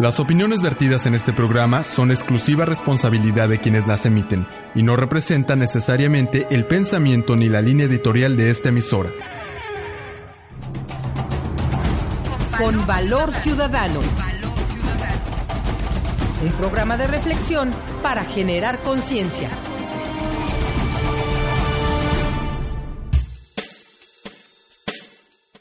Las opiniones vertidas en este programa son exclusiva responsabilidad de quienes las emiten y no representan necesariamente el pensamiento ni la línea editorial de esta emisora. Con Valor Ciudadano. Un programa de reflexión para generar conciencia.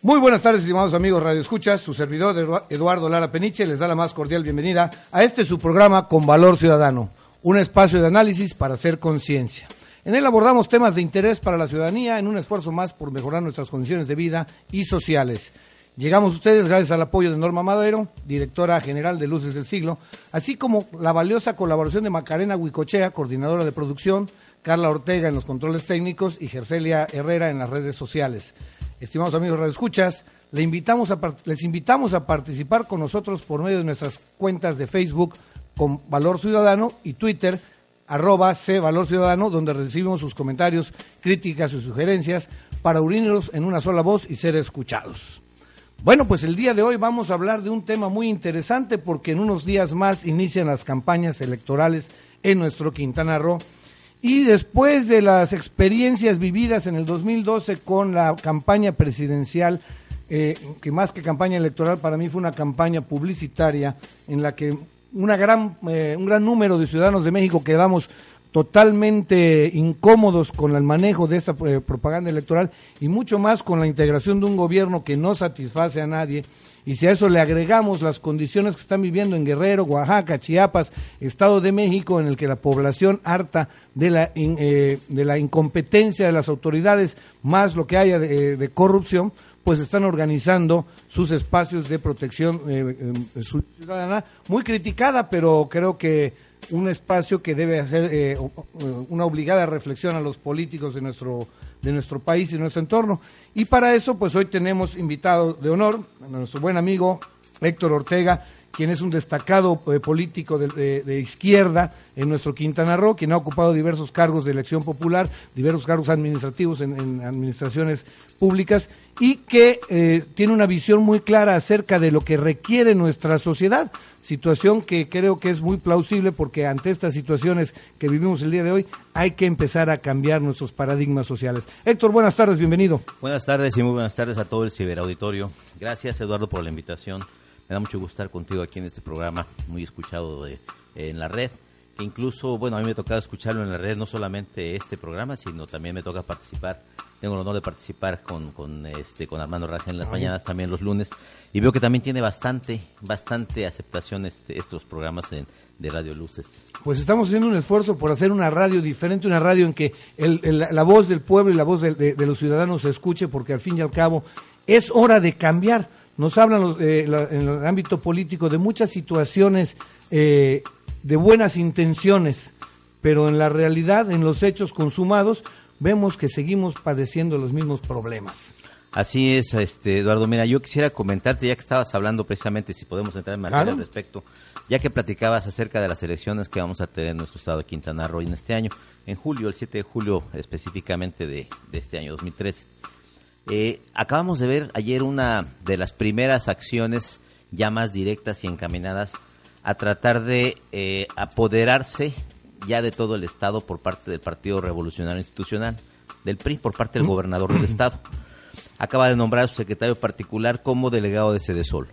Muy buenas tardes, estimados amigos Radio Escuchas. Su servidor Eduardo Lara Peniche les da la más cordial bienvenida a este su programa Con Valor Ciudadano, un espacio de análisis para hacer conciencia. En él abordamos temas de interés para la ciudadanía en un esfuerzo más por mejorar nuestras condiciones de vida y sociales. Llegamos a ustedes gracias al apoyo de Norma Madero, directora general de Luces del Siglo, así como la valiosa colaboración de Macarena Huicochea, coordinadora de producción, Carla Ortega en los controles técnicos y Gercelia Herrera en las redes sociales estimados amigos radioescuchas, le invitamos a, les invitamos a participar con nosotros por medio de nuestras cuentas de Facebook con Valor Ciudadano y Twitter arroba C Valor Ciudadano, donde recibimos sus comentarios, críticas y sugerencias para unirnos en una sola voz y ser escuchados. Bueno, pues el día de hoy vamos a hablar de un tema muy interesante porque en unos días más inician las campañas electorales en nuestro Quintana Roo y después de las experiencias vividas en el 2012 con la campaña presidencial, eh, que más que campaña electoral para mí fue una campaña publicitaria en la que una gran, eh, un gran número de ciudadanos de México quedamos totalmente incómodos con el manejo de esta eh, propaganda electoral y mucho más con la integración de un gobierno que no satisface a nadie y si a eso le agregamos las condiciones que están viviendo en Guerrero, Oaxaca, Chiapas, Estado de México, en el que la población harta de la, eh, de la incompetencia de las autoridades, más lo que haya de, de corrupción, pues están organizando sus espacios de protección eh, eh, ciudadana, muy criticada, pero creo que un espacio que debe hacer eh, una obligada reflexión a los políticos de nuestro de nuestro país y nuestro entorno. Y para eso, pues hoy tenemos invitado de honor a nuestro buen amigo Héctor Ortega, quien es un destacado eh, político de, izquierda en nuestro Quintana Roo, quien ha ocupado diversos cargos de elección popular, diversos cargos administrativos en, administraciones públicas y que eh, tiene una visión muy clara acerca de lo que requiere nuestra sociedad, situación que creo que es muy plausible porque ante estas situaciones que vivimos el día de hoy hay que empezar a cambiar nuestros paradigmas sociales. Héctor, buenas tardes, bienvenido. Buenas tardes y muy buenas tardes a todo el ciberauditorio. Gracias, Eduardo, por la invitación. Me da mucho gusto estar contigo aquí en este programa, muy escuchado en la red. Que incluso, bueno, a mí me ha tocado escucharlo en la red, no solamente este programa, sino también me toca participar. Tengo el honor de participar con, con, este, con Armando Raja en las mañanas, también los lunes. Y veo que también tiene bastante, bastante aceptación este, estos programas de Radio Luces. Pues estamos haciendo un esfuerzo por hacer una radio diferente, una radio en que la voz del pueblo y la voz de, de los ciudadanos se escuche, porque al fin y al cabo es hora de cambiar nos hablan eh, en el ámbito político de muchas situaciones eh, de buenas intenciones, pero en la realidad, en los hechos consumados, vemos que seguimos padeciendo los mismos problemas. Así es, este Eduardo. Mira, yo quisiera comentarte, ya que estabas hablando precisamente, si podemos entrar en materia al respecto, ya que platicabas acerca de las elecciones que vamos a tener en nuestro estado de Quintana Roo en este año, en julio, el 7 de julio específicamente de, de este año 2013. Eh, acabamos de ver ayer una de las primeras acciones ya más directas y encaminadas a tratar de eh, apoderarse ya de todo el Estado por parte del Partido Revolucionario Institucional, del PRI, por parte del gobernador del Estado. Acaba de nombrar a su secretario particular como delegado de Sedesol.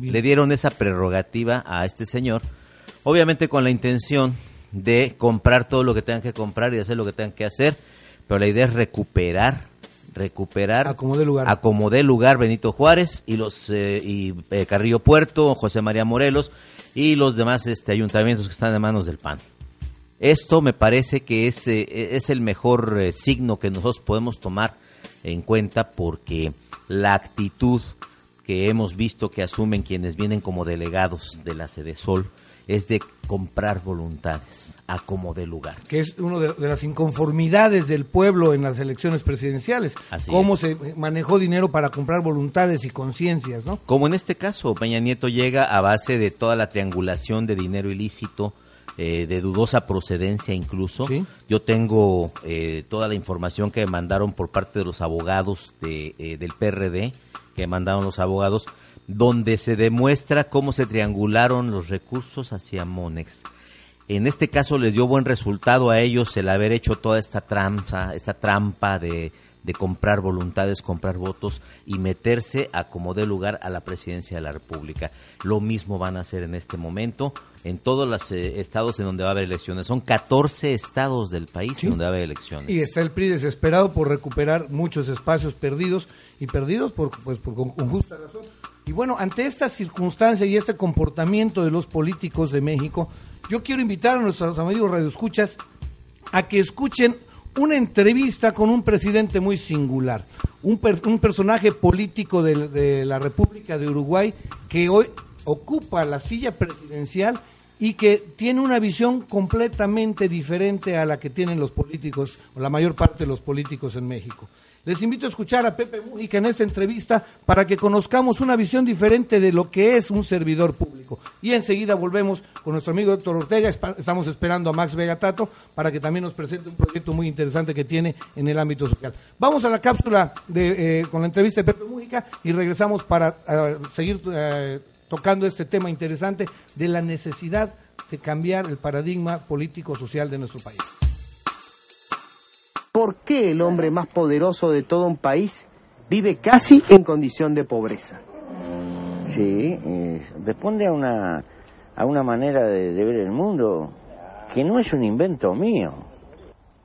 Le dieron esa prerrogativa a este señor, obviamente con la intención de comprar todo lo que tengan que comprar y hacer lo que tengan que hacer, pero la idea es recuperar recuperar acomodé lugar. acomodé lugar Benito Juárez y los eh, y eh, Carrillo Puerto José María Morelos y los demás este ayuntamientos que están en manos del PAN. Esto me parece que es eh, es el mejor signo que nosotros podemos tomar en cuenta porque la actitud que hemos visto que asumen quienes vienen como delegados de la Sede Sol es de comprar voluntades a como de lugar. Que es una de, las inconformidades del pueblo en las elecciones presidenciales. Cómo se manejó dinero para comprar voluntades y conciencias, ¿no? Como en este caso, Peña Nieto llega a base de toda la triangulación de dinero ilícito, eh, de dudosa procedencia incluso. Yo tengo eh, toda la información que mandaron por parte de los abogados de, eh, del PRD, que mandaron los abogados, donde se demuestra cómo se triangularon los recursos hacia Monex. En este caso les dio buen resultado a ellos el haber hecho toda esta trampa, esta trampa de, comprar voluntades, comprar votos y meterse a como dé lugar a la presidencia de la República. Lo mismo van a hacer en este momento en todos los eh, estados en donde va a haber elecciones. Son 14 estados del país donde va a haber elecciones. Y está el PRI desesperado por recuperar muchos espacios perdidos y perdidos por, pues, por con justa razón. Y bueno, ante esta circunstancia y este comportamiento de los políticos de México, yo quiero invitar a nuestros amigos radioescuchas a que escuchen una entrevista con un presidente muy singular, un, personaje político de, de, la República de Uruguay que hoy ocupa la silla presidencial y que tiene una visión completamente diferente a la que tienen los políticos, o la mayor parte de los políticos en México. Les invito a escuchar a Pepe Mújica en esta entrevista para que conozcamos una visión diferente de lo que es un servidor público. Y enseguida volvemos con nuestro amigo Héctor Ortega. Estamos esperando a Max Vegatato para que también nos presente un proyecto muy interesante que tiene en el ámbito social. Vamos a la cápsula de, eh, con la entrevista de Pepe Mújica y regresamos para eh, seguir eh, tocando este tema interesante de la necesidad de cambiar el paradigma político-social de nuestro país. ¿Por qué el hombre más poderoso de todo un país vive casi en condición de pobreza? Sí, responde a una, a una manera de, ver el mundo que no es un invento mío.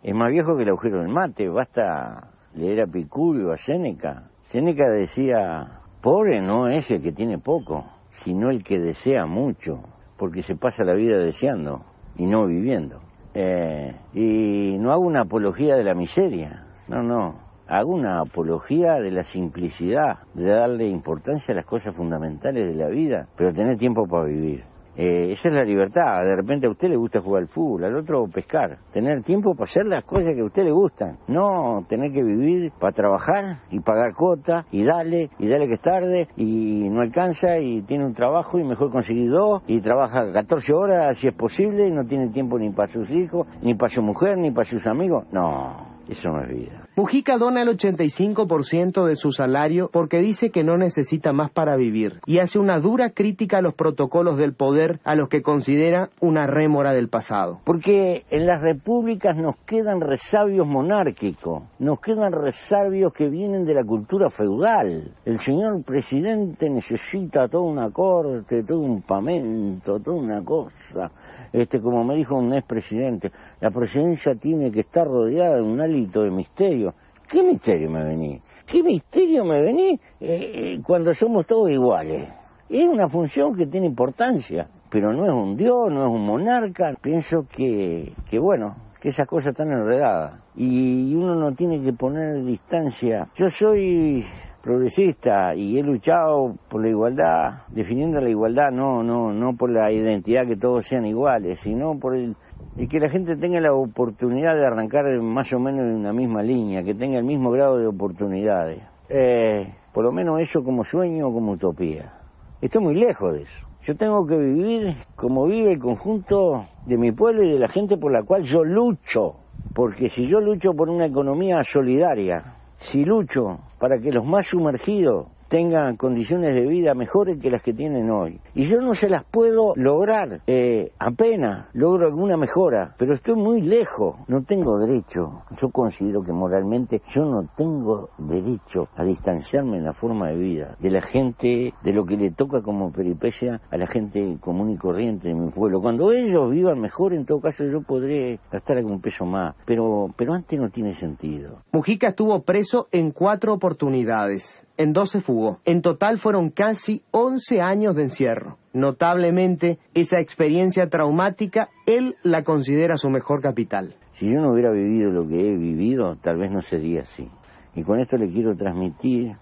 Es más viejo que el agujero del mate, basta leer a Picurio, a Séneca. Séneca decía, pobre no es el que tiene poco, sino el que desea mucho, porque se pasa la vida deseando y no viviendo. Eh, y no hago una apología de la miseria, no, no, hago una apología de la simplicidad, de darle importancia a las cosas fundamentales de la vida, pero tener tiempo para vivir. Eh, esa es la libertad. De repente a usted le gusta jugar al fútbol, al otro pescar. Tener tiempo para hacer las cosas que a usted le gustan. No tener que vivir para trabajar y pagar cuota y dale, y dale que es tarde y no alcanza y tiene un trabajo y mejor conseguir dos y trabaja 14 horas si es posible y no tiene tiempo ni para sus hijos, ni para su mujer, ni para sus amigos. No, eso no es vida. Mujica dona el 85% de su salario porque dice que no necesita más para vivir y hace una dura crítica a los protocolos del poder a los que considera una rémora del pasado. Porque en las repúblicas nos quedan resabios monárquicos, nos quedan resabios que vienen de la cultura feudal. El señor presidente necesita toda una corte, todo un pamento, toda una cosa este, como me dijo un expresidente, la presidencia tiene que estar rodeada de un hálito de misterio. ¿Qué misterio me vení? ¿Qué misterio me vení eh, eh, cuando somos todos iguales? Es una función que tiene importancia, pero no es un dios, no es un monarca. Pienso que, que bueno, que esas cosas están enredadas y uno no tiene que poner distancia. Yo soy progresista y he luchado por la igualdad, definiendo la igualdad no, no, no por la identidad que todos sean iguales, sino por el, que la gente tenga la oportunidad de arrancar más o menos en una misma línea, que tenga el mismo grado de oportunidades. Eh, por lo menos eso como sueño o como utopía. Estoy muy lejos de eso. Yo tengo que vivir como vive el conjunto de mi pueblo y de la gente por la cual yo lucho. Porque si yo lucho por una economía solidaria, si lucho para que los más sumergidos tengan condiciones de vida mejores que las que tienen hoy. Y yo no se las puedo lograr, eh, apenas logro alguna mejora, pero estoy muy lejos, no tengo derecho, yo considero que moralmente yo no tengo derecho a distanciarme en la forma de vida de la gente, de lo que le toca como peripecia a la gente común y corriente de mi pueblo. Cuando ellos vivan mejor, en todo caso yo podré gastar algún peso más, pero, pero antes no tiene sentido. Mujica estuvo preso en cuatro oportunidades en dos se fugó. En total fueron casi 11 años de encierro. Notablemente, esa experiencia traumática, él la considera su mejor capital. Si yo no hubiera vivido lo que he vivido, tal vez no sería así. Y con esto le quiero transmitir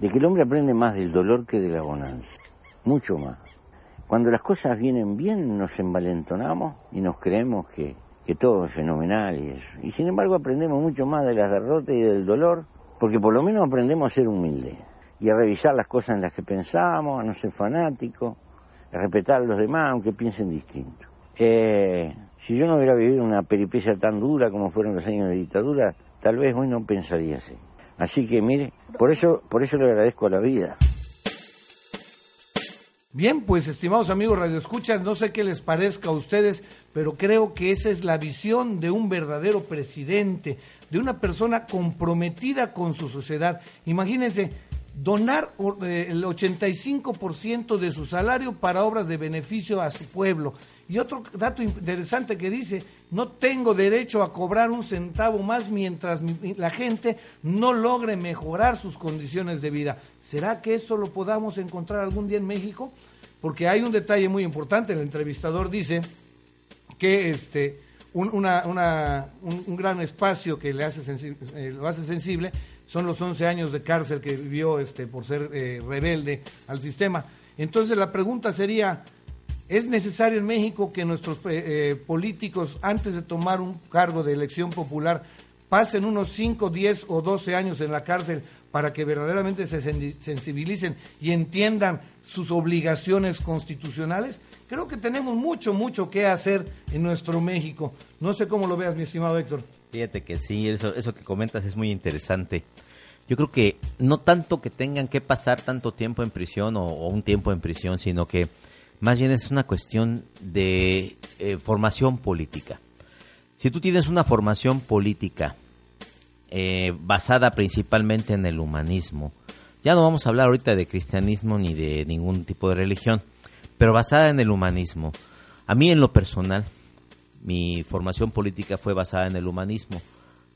de que el hombre aprende más del dolor que de la bonanza. Mucho más. Cuando las cosas vienen bien, nos envalentonamos y nos creemos que, que todo es fenomenal y eso. Y sin embargo aprendemos mucho más de las derrotas y del dolor porque por lo menos aprendemos a ser humildes y a revisar las cosas en las que pensamos, a no ser fanáticos, a respetar a los demás aunque piensen distinto. Eh, si yo no hubiera vivido una peripecia tan dura como fueron los años de dictadura, tal vez hoy no pensaría así. Así que mire, por eso, por eso le agradezco a la vida. Bien, pues estimados amigos radioescuchas, no sé qué les parezca a ustedes, pero creo que esa es la visión de un verdadero presidente, de una persona comprometida con su sociedad. Imagínense, donar eh, el 85% de su salario para obras de beneficio a su pueblo. Y otro dato interesante que dice, no tengo derecho a cobrar un centavo más mientras la gente no logre mejorar sus condiciones de vida. ¿Será que eso lo podamos encontrar algún día en México? Porque hay un detalle muy importante, el entrevistador dice que este un, una, un, gran espacio que le hace eh, lo hace sensible son los 11 años de cárcel que vivió este, por ser eh, rebelde al sistema. Entonces la pregunta sería, ¿Es necesario en México que nuestros eh, políticos, antes de tomar un cargo de elección popular, pasen unos 5, 10 o 12 años en la cárcel para que verdaderamente se sensibilicen y entiendan sus obligaciones constitucionales? Creo que tenemos mucho, mucho que hacer en nuestro México. No sé cómo lo veas, mi estimado Héctor. Fíjate que sí, eso, eso que comentas es muy interesante. Yo creo que no tanto que tengan que pasar tanto tiempo en prisión o un tiempo en prisión, sino que más bien es una cuestión de eh, formación política. Si tú tienes una formación política eh, basada principalmente en el humanismo, ya no vamos a hablar ahorita de cristianismo ni de ningún tipo de religión, pero basada en el humanismo. A mí en lo personal, mi formación política fue basada en el humanismo.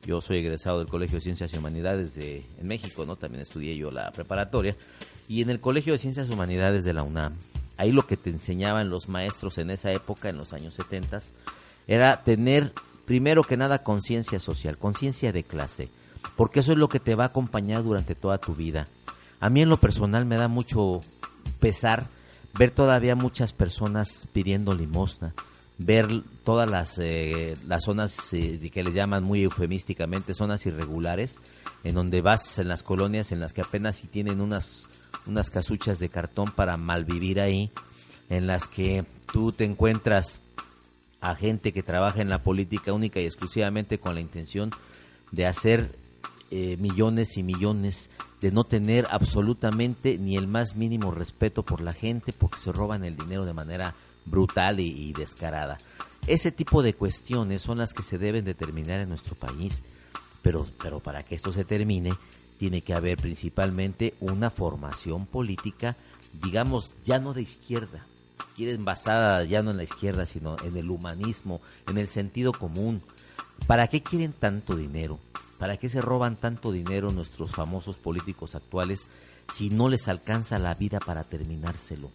Yo soy egresado del Colegio de Ciencias y Humanidades de en México, ¿no? También estudié yo la preparatoria y en el Colegio de Ciencias y Humanidades de la UNAM ahí lo que te enseñaban los maestros en esa época, en los años 70, era tener primero que nada conciencia social, conciencia de clase, porque eso es lo que te va a acompañar durante toda tu vida. A mí en lo personal me da mucho pesar ver todavía muchas personas pidiendo limosna, ver todas las, eh, las zonas eh, que les llaman muy eufemísticamente zonas irregulares, en donde vas en las colonias en las que apenas si tienen unas unas casuchas de cartón para malvivir ahí, en las que tú te encuentras a gente que trabaja en la política única y exclusivamente con la intención de hacer eh, millones y millones, de no tener absolutamente ni el más mínimo respeto por la gente porque se roban el dinero de manera brutal y, y descarada. Ese tipo de cuestiones son las que se deben determinar en nuestro país, pero, pero para que esto se termine tiene que haber principalmente una formación política, digamos, ya no de izquierda, quieren basada ya no en la izquierda, sino en el humanismo, en el sentido común. ¿Para qué quieren tanto dinero? ¿Para qué se roban tanto dinero nuestros famosos políticos actuales si no les alcanza la vida para terminárselo?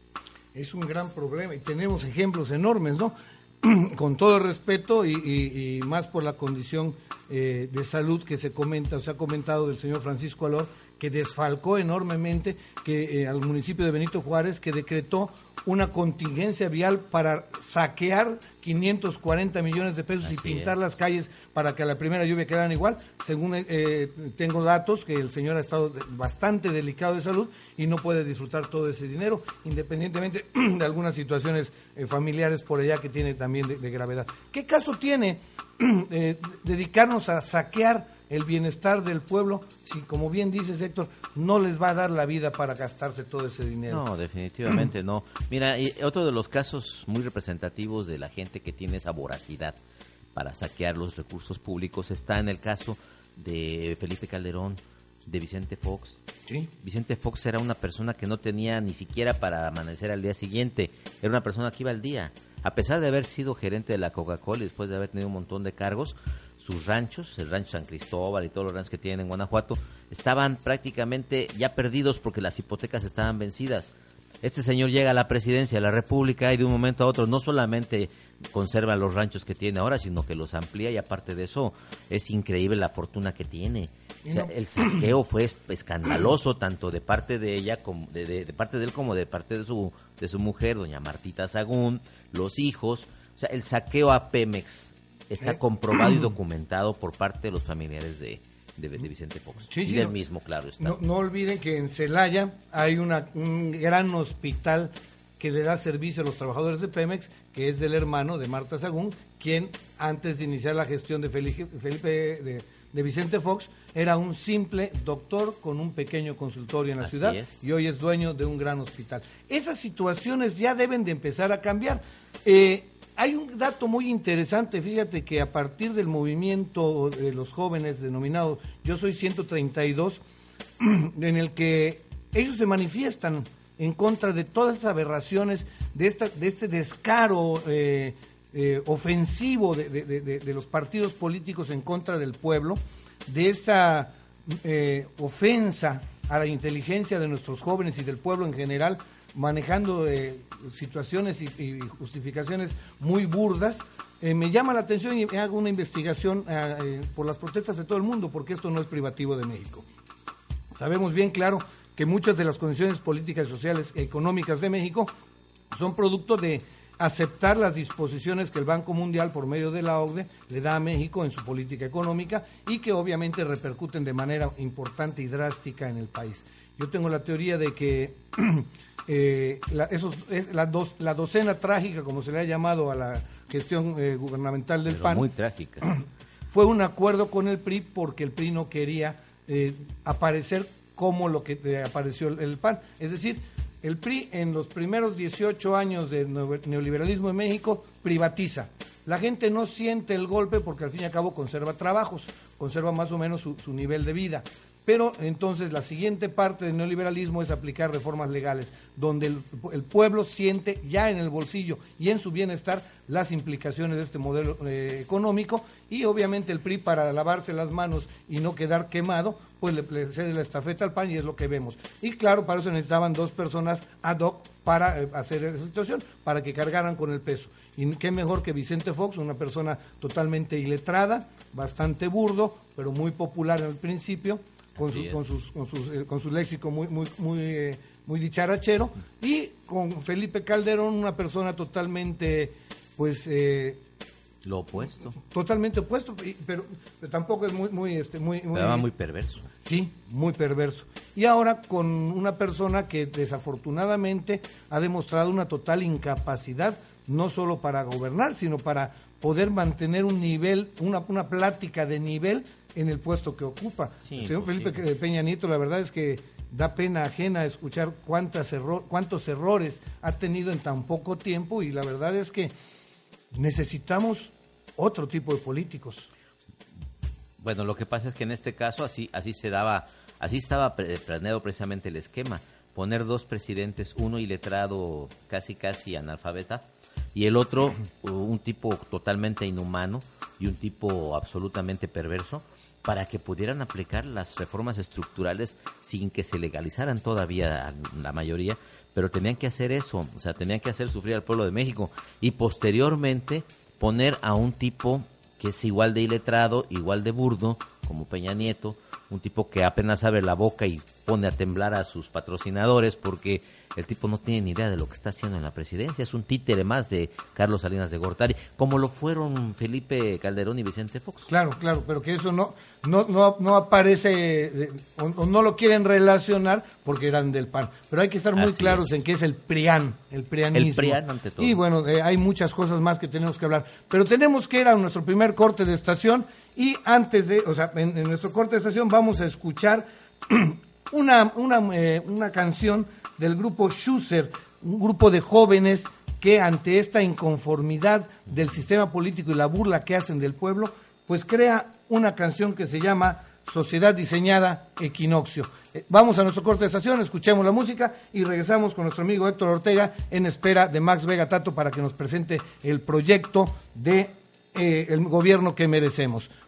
Es un gran problema y tenemos ejemplos enormes, ¿no? con todo el respeto y, más por la condición eh, de salud que se comenta, se ha comentado del señor Francisco Alor, que desfalcó enormemente que eh, al municipio de Benito Juárez, que decretó una contingencia vial para saquear 540 millones de pesos y pintar las calles para que a la primera lluvia quedaran igual. Según eh, tengo datos, que el señor ha estado bastante delicado de salud y no puede disfrutar todo ese dinero, independientemente de algunas situaciones eh, familiares por allá que tiene también de, gravedad. ¿Qué caso tiene eh, dedicarnos a saquear el bienestar del pueblo, si como bien dices Héctor, no les va a dar la vida para gastarse todo ese dinero. No, definitivamente no. Mira, y otro de los casos muy representativos de la gente que tiene esa voracidad para saquear los recursos públicos está en el caso de Felipe Calderón, de Vicente Fox. ¿Sí? Vicente Fox era una persona que no tenía ni siquiera para amanecer al día siguiente, era una persona que iba al día. A pesar de haber sido gerente de la Coca-Cola y después de haber tenido un montón de cargos, sus ranchos, el rancho San Cristóbal y todos los ranchos que tienen en Guanajuato, estaban prácticamente ya perdidos porque las hipotecas estaban vencidas. Este señor llega a la presidencia de la República y de un momento a otro no solamente conserva los ranchos que tiene ahora, sino que los amplía y aparte de eso es increíble la fortuna que tiene. O sea, el saqueo fue escandaloso tanto de parte de ella como de, parte de él como de parte de su de su mujer, doña Martita Sagún, los hijos. O sea, el saqueo a Pemex está ¿Eh? comprobado y documentado por parte de los familiares de, de, Vicente Fox. y del mismo, claro. No, no, olviden que en Celaya hay una, un gran hospital que le da servicio a los trabajadores de Pemex, que es del hermano de Marta Sagún, quien antes de iniciar la gestión de Felipe, de, de Vicente Fox, era un simple doctor con un pequeño consultorio en la ciudad y hoy es dueño de un gran hospital. Esas situaciones ya deben de empezar a cambiar. Eh, hay un dato muy interesante, fíjate que a partir del movimiento de los jóvenes denominado Yo Soy 132, en el que ellos se manifiestan en contra de todas esas aberraciones, de, esta, de este descaro eh, eh, ofensivo de, los partidos políticos en contra del pueblo, de esta eh, ofensa a la inteligencia de nuestros jóvenes y del pueblo en general, manejando eh, situaciones y, justificaciones muy burdas, me llama la atención y hago una investigación por las protestas de todo el mundo, porque esto no es privativo de México. Sabemos bien claro que muchas de las condiciones políticas, sociales y económicas de México son producto de aceptar las disposiciones que el Banco Mundial por medio de la OCDE le da a México en su política económica y que obviamente repercuten de manera importante y drástica en el país. Yo tengo la teoría de que eh, la, esos, es la, la, docena trágica, como se le ha llamado a la gestión eh, gubernamental del PAN, muy trágica. fue un acuerdo con el PRI porque el PRI no quería eh, aparecer como lo que apareció el PAN. Es decir, el PRI en los primeros 18 años de neoliberalismo en México privatiza. La gente no siente el golpe porque al fin y al cabo conserva trabajos, conserva más o menos su, su nivel de vida. Pero entonces la siguiente parte del neoliberalismo es aplicar reformas legales, donde el, pueblo siente ya en el bolsillo y en su bienestar las implicaciones de este modelo eh, económico y obviamente el PRI para lavarse las manos y no quedar quemado, pues le, cede la estafeta al PAN y es lo que vemos. Y claro, para eso necesitaban dos personas ad hoc para eh, hacer esa situación, para que cargaran con el peso. Y qué mejor que Vicente Fox, una persona totalmente iletrada, bastante burdo, pero muy popular el principio con, su, con, sus, con, sus, eh, con su léxico muy, muy, muy, eh, muy dicharachero, y con Felipe Calderón, una persona totalmente, pues... Eh, lo opuesto. Totalmente opuesto, pero, tampoco es muy, muy, este, muy, muy, muy perverso. Sí, muy perverso. Y ahora con una persona que desafortunadamente ha demostrado una total incapacidad, no solo para gobernar, sino para poder mantener un nivel, una, una plática de nivel en el puesto que ocupa. el señor Felipe Peña Nieto, la verdad es que da pena ajena escuchar cuántas cuántos errores ha tenido en tan poco tiempo y la verdad es que necesitamos otro tipo de políticos. Bueno, lo que pasa es que en este caso así así se daba, así estaba planeado precisamente el esquema, poner dos presidentes, uno iletrado casi casi analfabeta y el otro un tipo totalmente inhumano y un tipo absolutamente perverso para que pudieran aplicar las reformas estructurales sin que se legalizaran todavía la mayoría, pero tenían que hacer eso, o sea, tenían que hacer sufrir al pueblo de México y posteriormente poner a un tipo que es igual de iletrado, igual de burdo, como Peña Nieto, un tipo que apenas abre la boca y pone a temblar a sus patrocinadores porque el tipo no tiene ni idea de lo que está haciendo en la presidencia, es un títere más de Carlos Salinas de Gortari, como lo fueron Felipe Calderón y Vicente Fox. Claro, claro, pero que eso no no no, no aparece o, no lo quieren relacionar porque eran del PAN, pero hay que estar muy claros en que es el PRIAN, el PRIAnismo. El PRIAN ante todo. Y bueno, eh, hay muchas cosas más que tenemos que hablar, pero tenemos que ir a nuestro primer corte de estación y antes de, o sea, en, nuestro corte de estación vamos a escuchar una, una, eh, una canción del grupo Schuster, un grupo de jóvenes que ante esta inconformidad del sistema político y la burla que hacen del pueblo, pues crea una canción que se llama Sociedad Diseñada Equinoccio. Eh, vamos a nuestro corte de estación, escuchemos la música y regresamos con nuestro amigo Héctor Ortega en espera de Max Vega Tato para que nos presente el proyecto de eh, el gobierno que merecemos.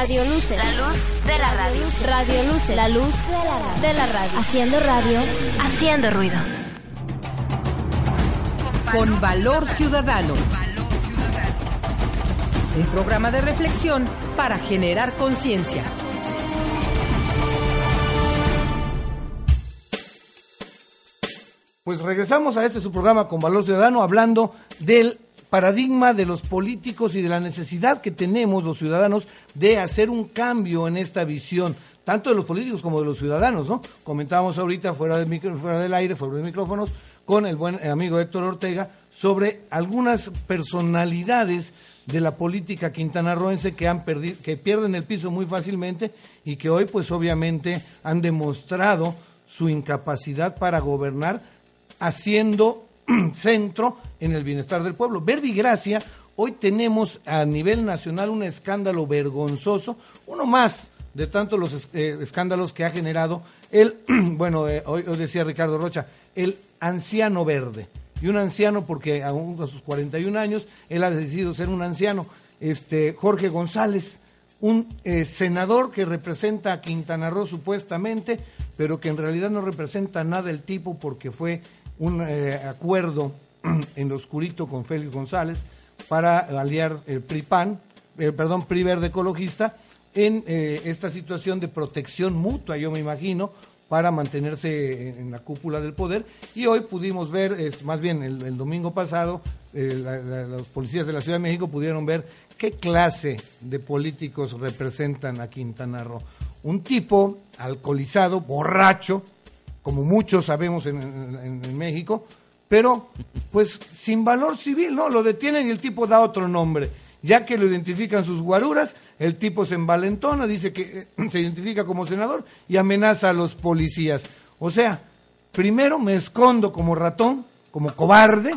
Radio Luce. La luz de la radio. Radio Luce. La luz de la radio. Haciendo radio. Haciendo ruido. Con Valor Ciudadano. Un programa de reflexión para generar conciencia. Pues regresamos a este su programa con Valor Ciudadano hablando del paradigma de los políticos y de la necesidad que tenemos los ciudadanos de hacer un cambio en esta visión, tanto de los políticos como de los ciudadanos, ¿no? Comentábamos ahorita fuera del, micro, fuera del aire, fuera de micrófonos, con el buen amigo Héctor Ortega sobre algunas personalidades de la política quintanarroense que han perdido, que pierden el piso muy fácilmente y que hoy pues obviamente han demostrado su incapacidad para gobernar haciendo centro en el bienestar del pueblo. Verbigracia, hoy tenemos a nivel nacional un escándalo vergonzoso, uno más de tantos los eh, escándalos que ha generado el, bueno, eh, hoy, hoy decía Ricardo Rocha, el anciano verde. Y un anciano porque aún a sus 41 años, él ha decidido ser un anciano. Este, Jorge González, un eh, senador que representa a Quintana Roo supuestamente, pero que en realidad no representa nada el tipo porque fue un eh, acuerdo en lo oscurito con Félix González para aliar el PRI-PAN, eh, perdón, PRI Verde Ecologista, en eh, esta situación de protección mutua, yo me imagino, para mantenerse en, la cúpula del poder. Y hoy pudimos ver, más bien el, domingo pasado, eh, los policías de la Ciudad de México pudieron ver qué clase de políticos representan a Quintana Roo. Un tipo alcoholizado, borracho, como muchos sabemos en México, pero pues sin valor civil, ¿no? Lo detienen y el tipo da otro nombre. Ya que lo identifican sus guaruras, el tipo se envalentona, dice que eh, se identifica como senador y amenaza a los policías. O sea, primero me escondo como ratón, como cobarde,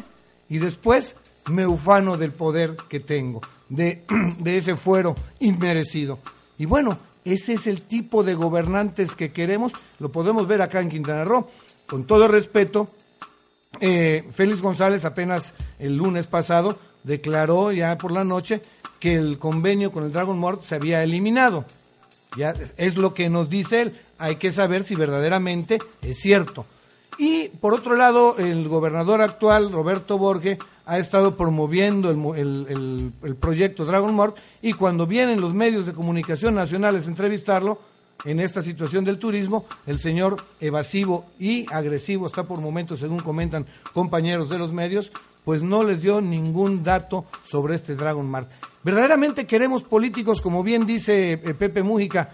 y después me ufano del poder que tengo, de, de ese fuero inmerecido. Y bueno, ese es el tipo de gobernantes que queremos, lo podemos ver acá en Quintana Roo. Con todo respeto, eh, Félix González apenas el lunes pasado declaró ya por la noche que el convenio con el Dragon Mort se había eliminado. Ya es lo que nos dice él. Hay que saber si verdaderamente es cierto. Y por otro lado, el gobernador actual, Roberto Borge, ha estado promoviendo el, el, proyecto Dragon Mort y cuando vienen los medios de comunicación nacionales a entrevistarlo, en esta situación del turismo, el señor evasivo y agresivo está por momentos, según comentan compañeros de los medios, pues no les dio ningún dato sobre este Dragon Mart. Verdaderamente queremos políticos, como bien dice eh, Pepe Mújica,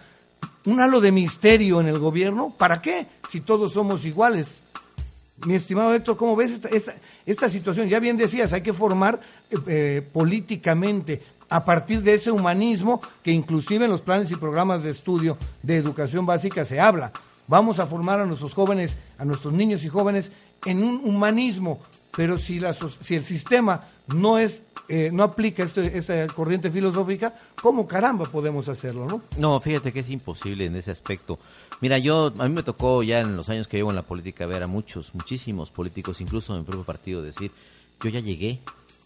un halo de misterio en el gobierno. ¿Para qué? Si todos somos iguales. Mi estimado Héctor, ¿cómo ves esta, situación? Ya bien decías, hay que formar eh, eh, políticamente a partir de ese humanismo que inclusive en los planes y programas de estudio de educación básica se habla. Vamos a formar a nuestros jóvenes, a nuestros niños y jóvenes en un humanismo, pero si, la, si el sistema no es eh, no aplica este, esta corriente filosófica, ¿cómo caramba podemos hacerlo, no? No, fíjate que es imposible en ese aspecto. Mira, yo a mí me tocó ya en los años que llevo en la política ver a muchos, muchísimos políticos, incluso en mi propio partido, decir, yo ya llegué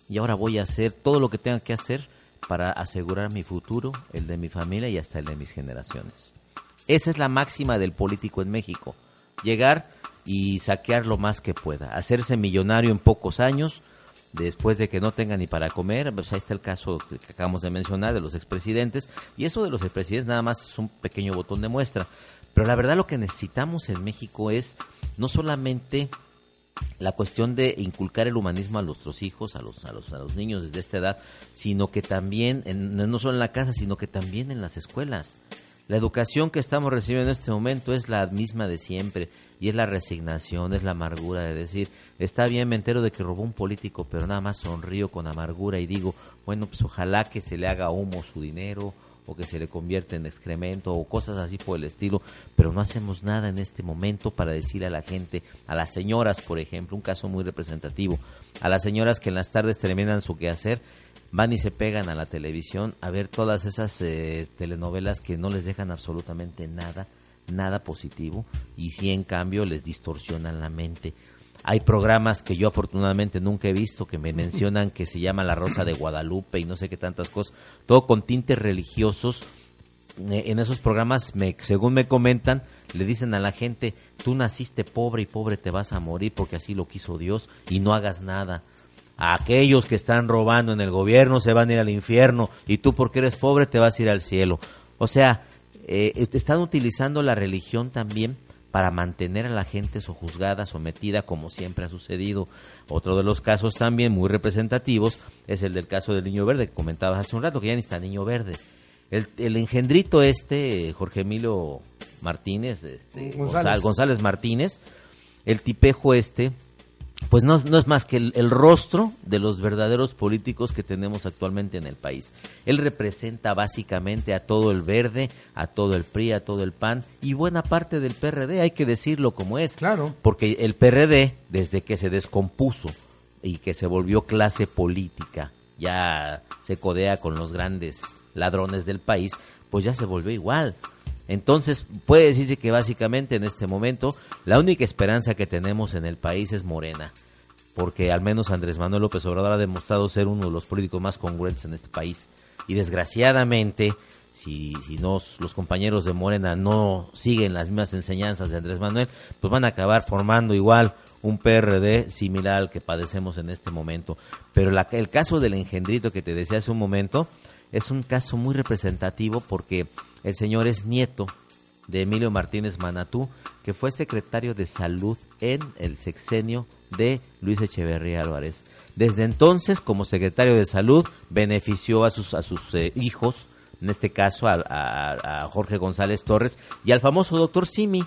y ahora voy a hacer todo lo que tenga que hacer para asegurar mi futuro, el de mi familia y hasta el de mis generaciones. Esa es la máxima del político en México. Llegar y saquear lo más que pueda, hacerse millonario en pocos años, después de que no tenga ni para comer, pues ahí está el caso que acabamos de mencionar de los expresidentes, y eso de los expresidentes nada más es un pequeño botón de muestra. Pero la verdad lo que necesitamos en México es no solamente la cuestión de inculcar el humanismo a nuestros hijos, a los, a los, a los niños desde esta edad, sino que también, no solo en la casa, sino que también en las escuelas. La educación que estamos recibiendo en este momento es la misma de siempre y es la resignación, es la amargura de decir, está bien, me entero de que robó un político, pero nada más sonrío con amargura y digo, bueno, pues ojalá que se le haga humo su dinero o que se le convierta en excremento o cosas así por el estilo, pero no hacemos nada en este momento para decirle a la gente, a las señoras, por ejemplo, un caso muy representativo, a las señoras que en las tardes terminan su quehacer van y se pegan a la televisión a ver todas esas eh, telenovelas que no les dejan absolutamente nada, nada positivo y si en cambio les distorsionan la mente. Hay programas que yo afortunadamente nunca he visto que me mencionan que se llama La Rosa de Guadalupe y no sé qué tantas cosas, todo con tintes religiosos. Eh, en esos programas, me, según me comentan, le dicen a la gente, tú naciste pobre y pobre te vas a morir porque así lo quiso Dios y no hagas nada aquellos que están robando en el gobierno se van a ir al infierno y tú porque eres pobre te vas a ir al cielo. O sea, eh, están utilizando la religión también para mantener a la gente sojuzgada, sometida, como siempre ha sucedido. Otro de los casos también muy representativos es el del caso del niño verde que comentabas hace un rato, que ya ni está niño verde. El, el engendrito este, Jorge Emilio Martínez, este, González Martínez, el tipejo este, pues no, es más que el, rostro de los verdaderos políticos que tenemos actualmente en el país. Él representa básicamente a todo el verde, a todo el PRI, a todo el PAN y buena parte del PRD, hay que decirlo como es. Claro. Porque el PRD, desde que se descompuso y que se volvió clase política, ya se codea con los grandes ladrones del país, pues ya se volvió igual. Entonces, puede decirse que básicamente en este momento la única esperanza que tenemos en el país es Morena, porque al menos Andrés Manuel López Obrador ha demostrado ser uno de los políticos más congruentes en este país. Y desgraciadamente, si, si los compañeros de Morena no siguen las mismas enseñanzas de Andrés Manuel, pues van a acabar formando igual un PRD similar al que padecemos en este momento. Pero el caso del engendrito que te decía hace un momento es un caso muy representativo porque el señor es nieto de Emilio Martínez Manatú, que fue secretario de salud en el sexenio de Luis Echeverría Álvarez. Desde entonces, como secretario de salud, benefició a sus, a sus eh, hijos, en este caso a, Jorge González Torres y al famoso doctor Simi.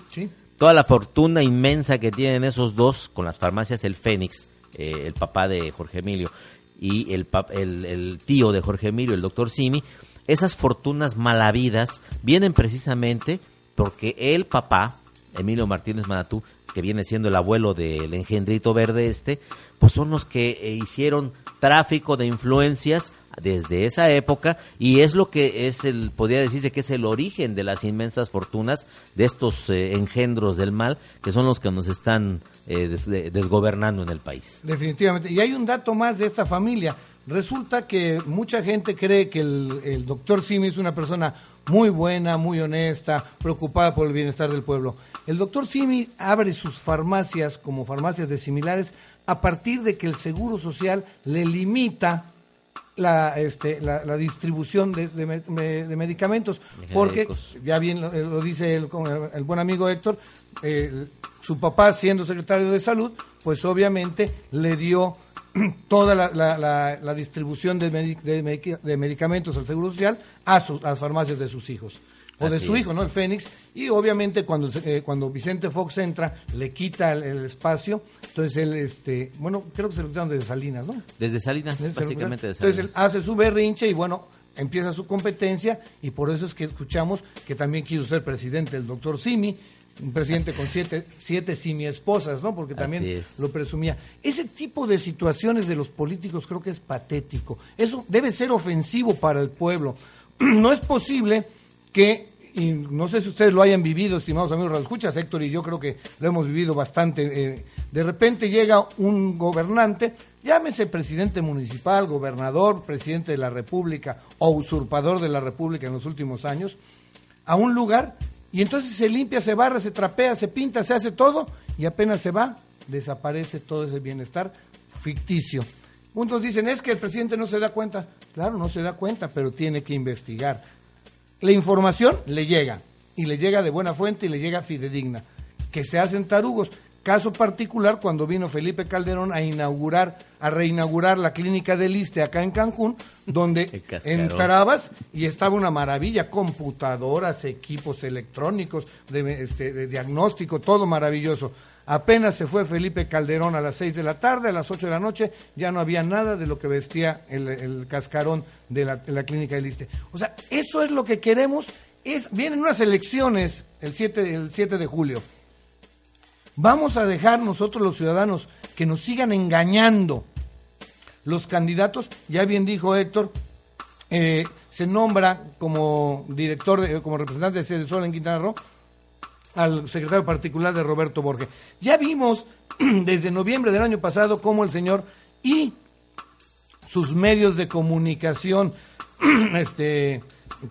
Toda la fortuna inmensa que tienen esos dos con las farmacias El Fénix, eh, el papá de Jorge Emilio, y el, el, el tío de Jorge Emilio, el doctor Simi, esas fortunas malavidas vienen precisamente porque el papá, Emilio Martínez Manatú, que viene siendo el abuelo del engendrito verde este, pues son los que eh, hicieron tráfico de influencias desde esa época y es lo que es el, podría decirse que es el origen de las inmensas fortunas de estos eh, engendros del mal que son los que nos están eh, desgobernando en el país. Definitivamente. Y hay un dato más de esta familia resulta que mucha gente cree que el, el doctor Simi es una persona muy buena, muy honesta, preocupada por el bienestar del pueblo. El doctor Simi abre sus farmacias como farmacias de similares a partir de que el Seguro Social le limita la, este, la, la distribución de, de me- de medicamentos, porque ya bien lo, lo dice el, el buen amigo Héctor, eh, su papá siendo secretario de salud, pues obviamente le dio toda la, la- la- la distribución de, de medic- de medicamentos al Seguro Social a, sus- a las farmacias de sus hijos. O de su es. hijo, ¿no? El Fénix. Y obviamente cuando, eh, cuando Vicente Fox entra, le quita el, el espacio. Entonces él, este, bueno, creo que se lo quitaron desde Salinas, ¿no? Desde Salinas, Desde básicamente de Entonces él Salinas. hace su berrinche y bueno, empieza su competencia y por eso es que escuchamos que también quiso ser presidente el doctor Simi, un presidente con siete, siete Simi esposas, ¿no? Porque también lo presumía. Ese tipo de situaciones de los políticos creo que es patético. Eso debe ser ofensivo para el pueblo. No es posible que, y no sé si ustedes lo hayan vivido, estimados amigos escuchas, Héctor y yo creo que lo hemos vivido bastante. eh, de repente llega un gobernante, llámese presidente municipal, gobernador, presidente de la República o usurpador de la República en los últimos años, a un lugar y entonces se limpia, se barra, se trapea, se pinta, se hace todo y apenas se va, desaparece todo ese bienestar ficticio. Muchos dicen, es que el presidente no se da cuenta. Claro, no se da cuenta, pero tiene que investigar. La información le llega, y le llega de buena fuente y le llega fidedigna. Que se hacen tarugos. Caso particular cuando vino Felipe Calderón a inaugurar, a reinaugurar la clínica del Iste acá en Cancún, donde entrabas y estaba una maravilla, computadoras, equipos electrónicos, de, este, de diagnóstico, todo maravilloso. Apenas se fue Felipe Calderón a las 6 de la tarde, a las 8 de la noche, ya no había nada de lo que vestía el, el cascarón de la, de la clínica del Iste. O sea, eso es lo que queremos. Es, vienen unas elecciones el 7, el 7 de julio. Vamos a dejar nosotros los ciudadanos que nos sigan engañando los candidatos, ya bien dijo Héctor, eh, se nombra como director, de- como representante de Sede Sol en Quintana Roo al secretario particular de Roberto Borges. Ya vimos desde noviembre del año pasado cómo el señor y sus medios de comunicación este,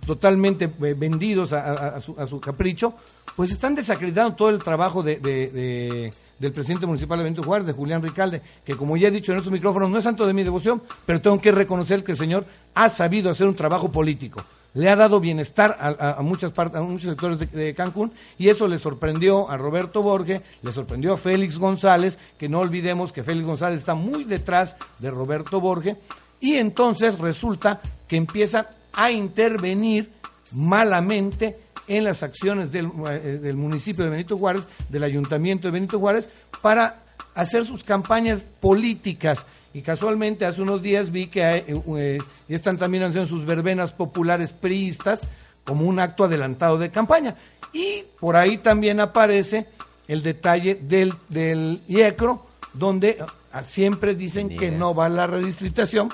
totalmente eh, vendidos a, su, a su capricho, pues están desacreditando todo el trabajo de, de- de- del presidente municipal de Benito Juárez, de Julián Ricalde, que como ya he dicho en estos micrófonos, no es santo de mi devoción, pero tengo que reconocer que el señor ha sabido hacer un trabajo político. Le ha dado bienestar a muchas partes, a muchos sectores de, de Cancún, y eso le sorprendió a Roberto Borges, le sorprendió a Félix González, que no olvidemos que Félix González está muy detrás de Roberto Borges, y entonces resulta que empiezan a intervenir malamente en las acciones del, eh, del municipio de Benito Juárez, del ayuntamiento de Benito Juárez, para hacer sus campañas políticas. Y casualmente hace unos días vi que hay, eh, eh, ya están también haciendo sus verbenas populares priistas como un acto adelantado de campaña. Y por ahí también aparece el detalle del, del IECRO, donde ah, siempre dicen que no va la redistritación,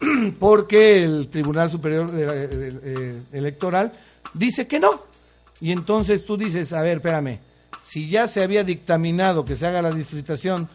porque el Tribunal Superior eh, Electoral dice que no. Y entonces tú dices, a ver, espérame, si ya se había dictaminado que se haga la distritación,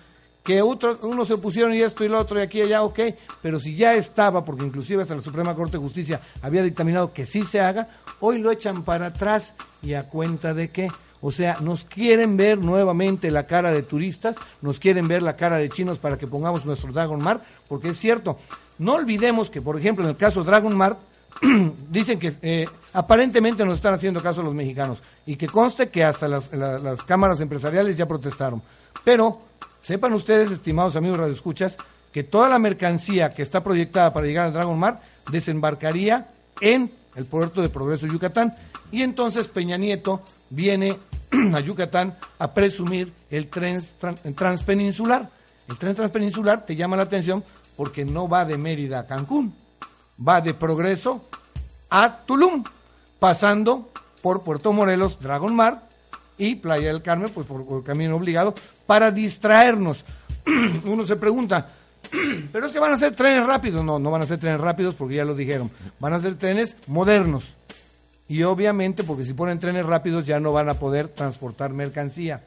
que otro, unos se opusieron y esto y lo otro y aquí y allá, ok, pero si ya estaba, porque inclusive hasta la Suprema Corte de Justicia había dictaminado que sí se haga, hoy lo echan para atrás y a cuenta de qué. O sea, nos quieren ver nuevamente la cara de turistas, nos quieren ver la cara de chinos para que pongamos nuestro Dragon Mart, porque es cierto. No olvidemos que, por ejemplo, en el caso Dragon Mart, dicen que eh, aparentemente nos están haciendo caso los mexicanos y que conste que hasta las, la- las cámaras empresariales ya protestaron. Pero sepan ustedes, estimados amigos radioescuchas, que toda la mercancía que está proyectada para llegar al Dragon Mar desembarcaría en el puerto de Progreso Yucatán y entonces Peña Nieto viene a Yucatán a presumir el tren tran- transpeninsular. El tren transpeninsular te llama la atención porque no va de Mérida a Cancún va de Progreso a Tulum, pasando por Puerto Morelos, Dragon Mar y Playa del Carmen, pues por, por camino obligado, para distraernos. Uno se pregunta, pero es que van a ser trenes rápidos. No, no van a ser trenes rápidos porque ya lo dijeron. Van a ser trenes modernos. Y obviamente, porque si ponen trenes rápidos ya no van a poder transportar mercancía.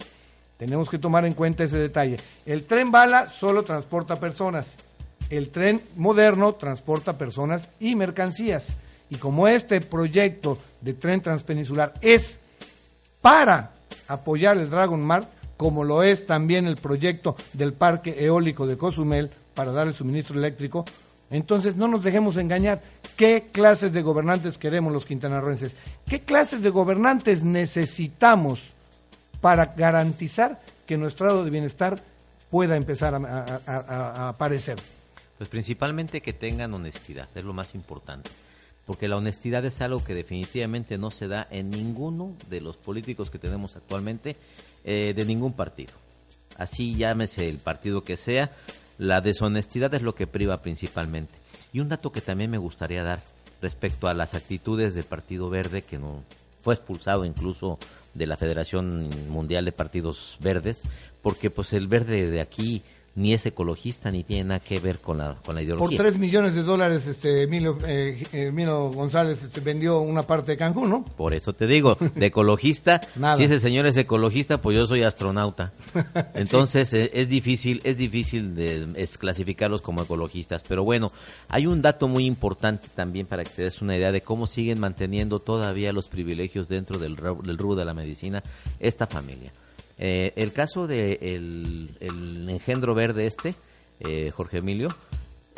Tenemos que tomar en cuenta ese detalle. El tren bala solo transporta personas. El tren moderno transporta personas y mercancías. Y como este proyecto de tren transpeninsular es para apoyar el Dragon Mar, como lo es también el proyecto del parque eólico de Cozumel para dar el suministro eléctrico, entonces no nos dejemos engañar. ¿Qué clases de gobernantes queremos los quintanarroenses? ¿Qué clases de gobernantes necesitamos para garantizar que nuestro estado de bienestar pueda empezar a, aparecer? Pues principalmente que tengan honestidad, es lo más importante. Porque la honestidad es algo que definitivamente no se da en ninguno de los políticos que tenemos actualmente, eh, de ningún partido. Así llámese el partido que sea, la deshonestidad es lo que priva principalmente. Y un dato que también me gustaría dar respecto a las actitudes del Partido Verde, que no fue expulsado incluso de la Federación Mundial de Partidos Verdes, porque pues el verde de aquí ni es ecologista ni tiene nada que ver con la, con la ideología. Por tres millones de dólares, este Emilio, eh, Emilio González este, vendió una parte de Cancún, ¿no? Por eso te digo, de ecologista, si ese señor es ecologista, pues yo soy astronauta. Entonces eh, es difícil, es difícil de clasificarlos como ecologistas. Pero bueno, hay un dato muy importante también para que te des una idea de cómo siguen manteniendo todavía los privilegios dentro del, del rubro de la medicina esta familia. Eh, el caso de el, engendro verde este, eh, Jorge Emilio,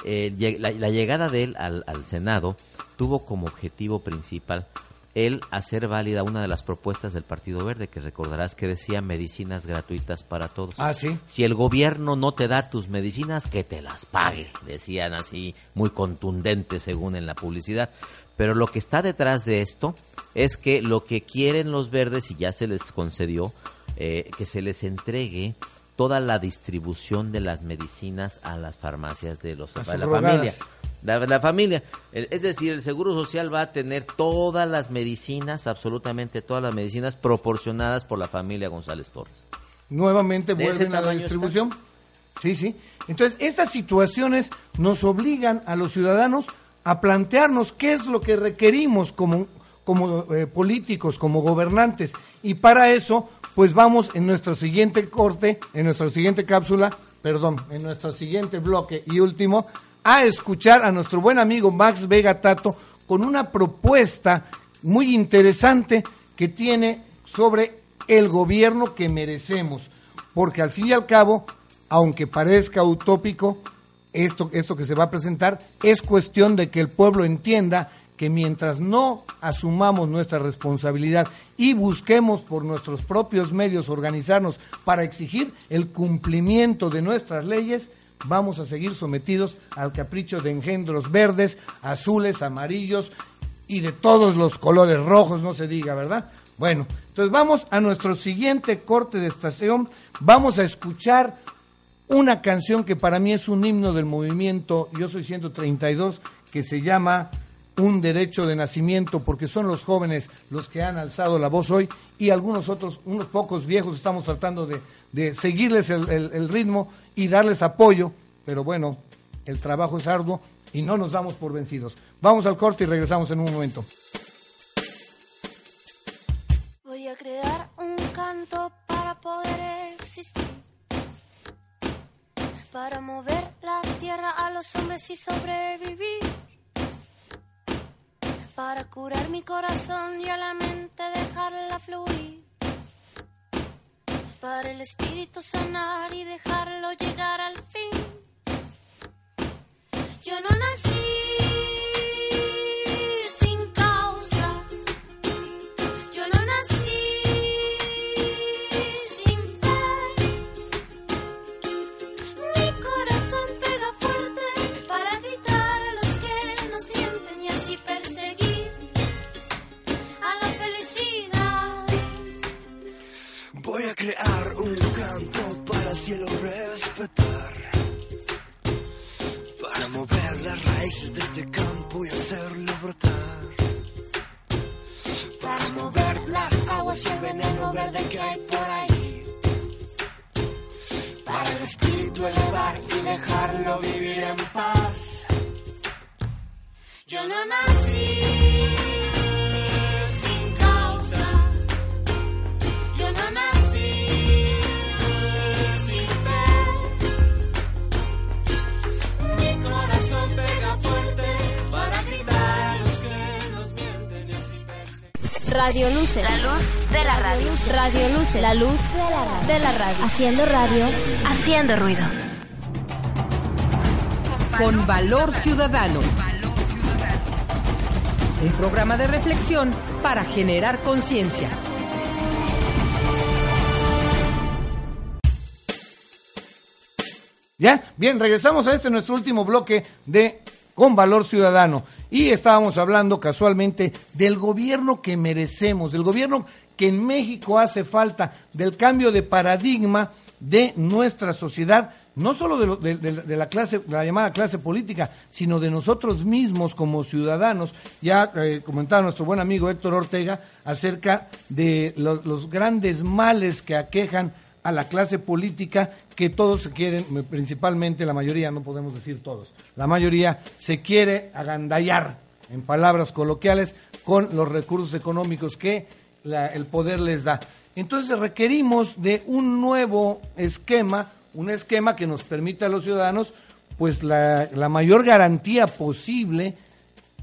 eh, la, llegada de él al, Senado tuvo como objetivo principal el hacer válida una de las propuestas del Partido Verde, que recordarás que decía medicinas gratuitas para todos. Ah, sí. Si el gobierno no te da tus medicinas, que te las pague, decían así, muy contundente según en la publicidad. Pero lo que está detrás de esto es que lo que quieren los verdes, y ya se les concedió, eh, que se les entregue toda la distribución de las medicinas a las farmacias de los la familia. La, familia, es decir, el Seguro Social va a tener todas las medicinas, absolutamente todas las medicinas proporcionadas por la familia González Torres. Nuevamente vuelven a la distribución. Sí, sí. Entonces, estas situaciones nos obligan a los ciudadanos a plantearnos qué es lo que requerimos como, como eh, políticos, como gobernantes. Y para eso pues vamos en nuestro siguiente corte, en nuestra siguiente cápsula, perdón, en nuestro siguiente bloque y último, a escuchar a nuestro buen amigo Max Vega Tato con una propuesta muy interesante que tiene sobre el gobierno que merecemos. Porque al fin y al cabo, aunque parezca utópico, esto, esto que se va a presentar es cuestión de que el pueblo entienda que mientras no asumamos nuestra responsabilidad y busquemos por nuestros propios medios organizarnos para exigir el cumplimiento de nuestras leyes, vamos a seguir sometidos al capricho de engendros verdes, azules, amarillos y de todos los colores rojos, no se diga, ¿verdad? Bueno, entonces vamos a nuestro siguiente corte de estación, vamos a escuchar una canción que para mí es un himno del movimiento Yo Soy 132, que se llama un derecho de nacimiento, porque son los jóvenes los que han alzado la voz hoy y algunos otros, unos pocos viejos, estamos tratando de, de seguirles el, el, ritmo y darles apoyo, pero bueno, el trabajo es arduo y no nos damos por vencidos. Vamos al corte y regresamos en un momento. Voy a crear un canto para poder existir, para mover la tierra a los hombres y sobrevivir para curar mi corazón y a la mente dejarla fluir, para el espíritu sanar y dejarlo llegar al fin. Yo no nací cielo respetar. Para mover las raíces de este campo y hacerlo brotar. Para mover las aguas y el veneno verde que hay por ahí. Para el espíritu elevar y dejarlo vivir en paz. Yo no nací. Radio Luce. La luz de la radio. Radio Luce. La luz de la radio. De la radio. Haciendo radio. Haciendo ruido. Con valor ciudadano. Un programa de reflexión para generar conciencia. ¿Ya? Bien, regresamos a este nuestro último bloque de Con Valor Ciudadano. Y estábamos hablando casualmente del gobierno que merecemos, del gobierno que en México hace falta, del cambio de paradigma de nuestra sociedad, no solo de, de- la clase, la llamada clase política, sino de nosotros mismos como ciudadanos. Ya eh, comentaba nuestro buen amigo Héctor Ortega acerca de lo- los grandes males que aquejan a la clase política que todos se quieren, principalmente la mayoría, no podemos decir todos, la mayoría se quiere agandallar, en palabras coloquiales, con los recursos económicos que la- el poder les da. Entonces requerimos de un nuevo esquema, un esquema que nos permita a los ciudadanos pues la, la mayor garantía posible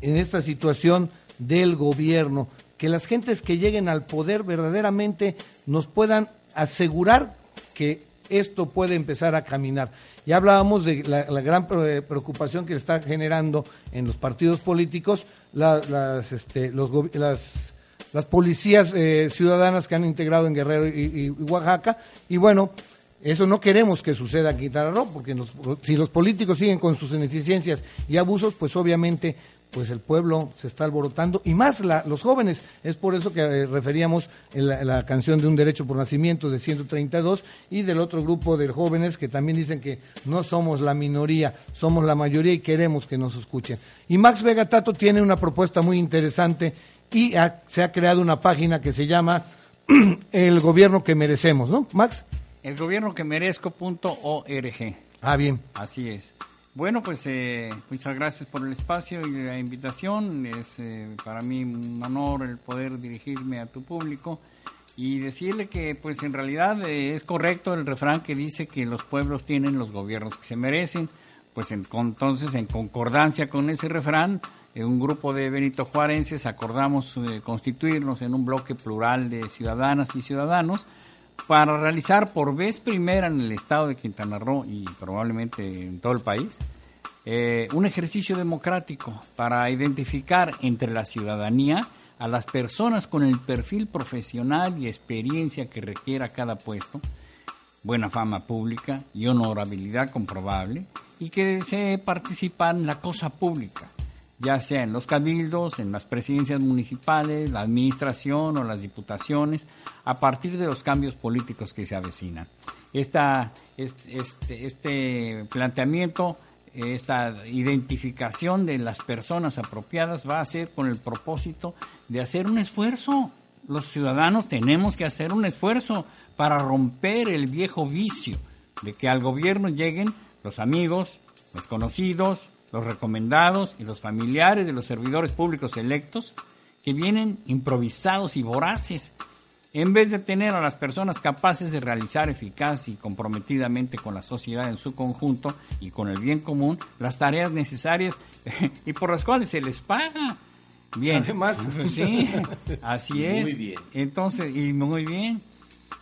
en esta situación del gobierno, que las gentes que lleguen al poder verdaderamente nos puedan asegurar que esto puede empezar a caminar. Ya hablábamos de la, la gran pre- preocupación que está generando en los partidos políticos este, las, las policías eh, ciudadanas que han integrado en Guerrero y, Oaxaca. Y bueno, eso no queremos que suceda en Quintana porque si los políticos siguen con sus ineficiencias y abusos, pues obviamente pues el pueblo se está alborotando y más la- los jóvenes. Es por eso que eh, referíamos en la, en la canción de Un Derecho por Nacimiento de 132 y del otro grupo de jóvenes que también dicen que no somos la minoría, somos la mayoría y queremos que nos escuchen. Y Max Vega Tato tiene una propuesta muy interesante y ha- se ha creado una página que se llama El Gobierno que Merecemos, ¿no, Max? El gobierno que merezco.org. Ah, bien. Así es. Bueno, pues eh, muchas gracias por el espacio y la invitación. Es eh, para mí un honor el poder dirigirme a tu público y decirle que pues en realidad eh, es correcto el refrán que dice que los pueblos tienen los gobiernos que se merecen. Pues en- entonces en concordancia con ese refrán, eh, un grupo de Benito Juarenses acordamos eh, constituirnos en un bloque plural de ciudadanas y ciudadanos para realizar por vez primera en el estado de Quintana Roo y probablemente en todo el país eh, un ejercicio democrático para identificar entre la ciudadanía a las personas con el perfil profesional y experiencia que requiera cada puesto, buena fama pública y honorabilidad comprobable, y que desee participar en la cosa pública, ya sea en los cabildos, en las presidencias municipales, la administración o las diputaciones, a partir de los cambios políticos que se avecinan. Esta, este, este, este planteamiento, esta identificación de las personas apropiadas va a ser con el propósito de hacer un esfuerzo. Los ciudadanos tenemos que hacer un esfuerzo para romper el viejo vicio de que al gobierno lleguen los amigos, los conocidos, los recomendados y los familiares de los servidores públicos electos que vienen improvisados y voraces. En vez de tener a las personas capaces de realizar eficaz y comprometidamente con la sociedad en su conjunto y con el bien común las tareas necesarias y por las cuales se les paga. Bien. Además. Sí, así es. Muy bien. Entonces, y muy bien.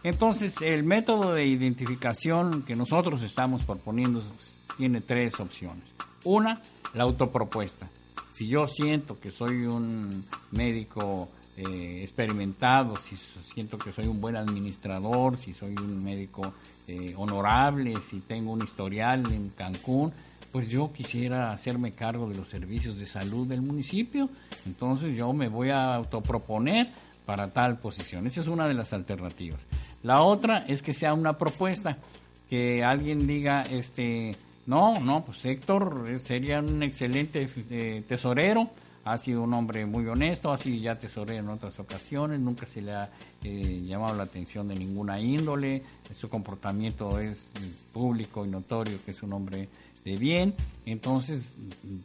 Entonces, el método de identificación que nosotros estamos proponiendo tiene tres opciones. Una, la autopropuesta. Si yo siento que soy un médico eh, experimentado, si siento que soy un buen administrador, si soy un médico eh, honorable, si tengo un historial en Cancún, pues yo quisiera hacerme cargo de los servicios de salud del municipio. Entonces yo me voy a autoproponer para tal posición. Esa es una de las alternativas. La otra es que sea una propuesta, que alguien diga, este, no, no, pues Héctor eh, sería un excelente eh, tesorero, ha sido un hombre muy honesto, ha sido ya tesorero en otras ocasiones, nunca se le ha eh, llamado la atención de ninguna índole, su comportamiento es eh, público y notorio que es un hombre de bien, entonces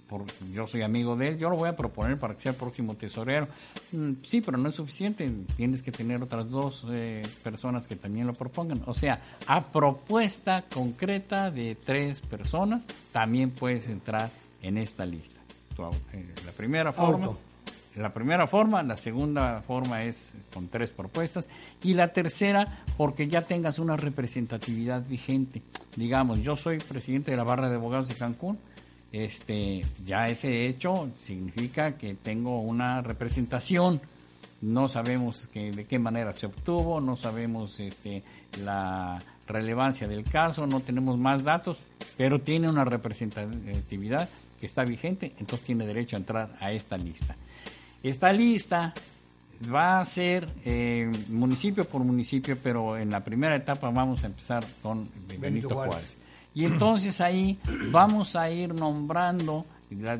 por, yo soy amigo de él, yo lo voy a proponer para que sea el próximo tesorero. Mm, Sí, pero no es suficiente, tienes que tener otras dos eh, personas que también lo propongan. O sea, a propuesta concreta de tres personas, también puedes entrar en esta lista. Tu eh, la primera forma. La primera forma, la segunda forma es con tres propuestas y la tercera porque ya tengas una representatividad vigente. Digamos, yo soy presidente de la barra de abogados de Cancún, este, ya ese hecho significa que tengo una representación. No sabemos que, de qué manera se obtuvo, no sabemos este, la relevancia del caso, no tenemos más datos, pero tiene una representatividad que está vigente, entonces tiene derecho a entrar a esta lista. Esta lista va a ser eh, municipio por municipio, pero en la primera etapa vamos a empezar con Benito, Juárez. Y entonces ahí vamos a ir nombrando,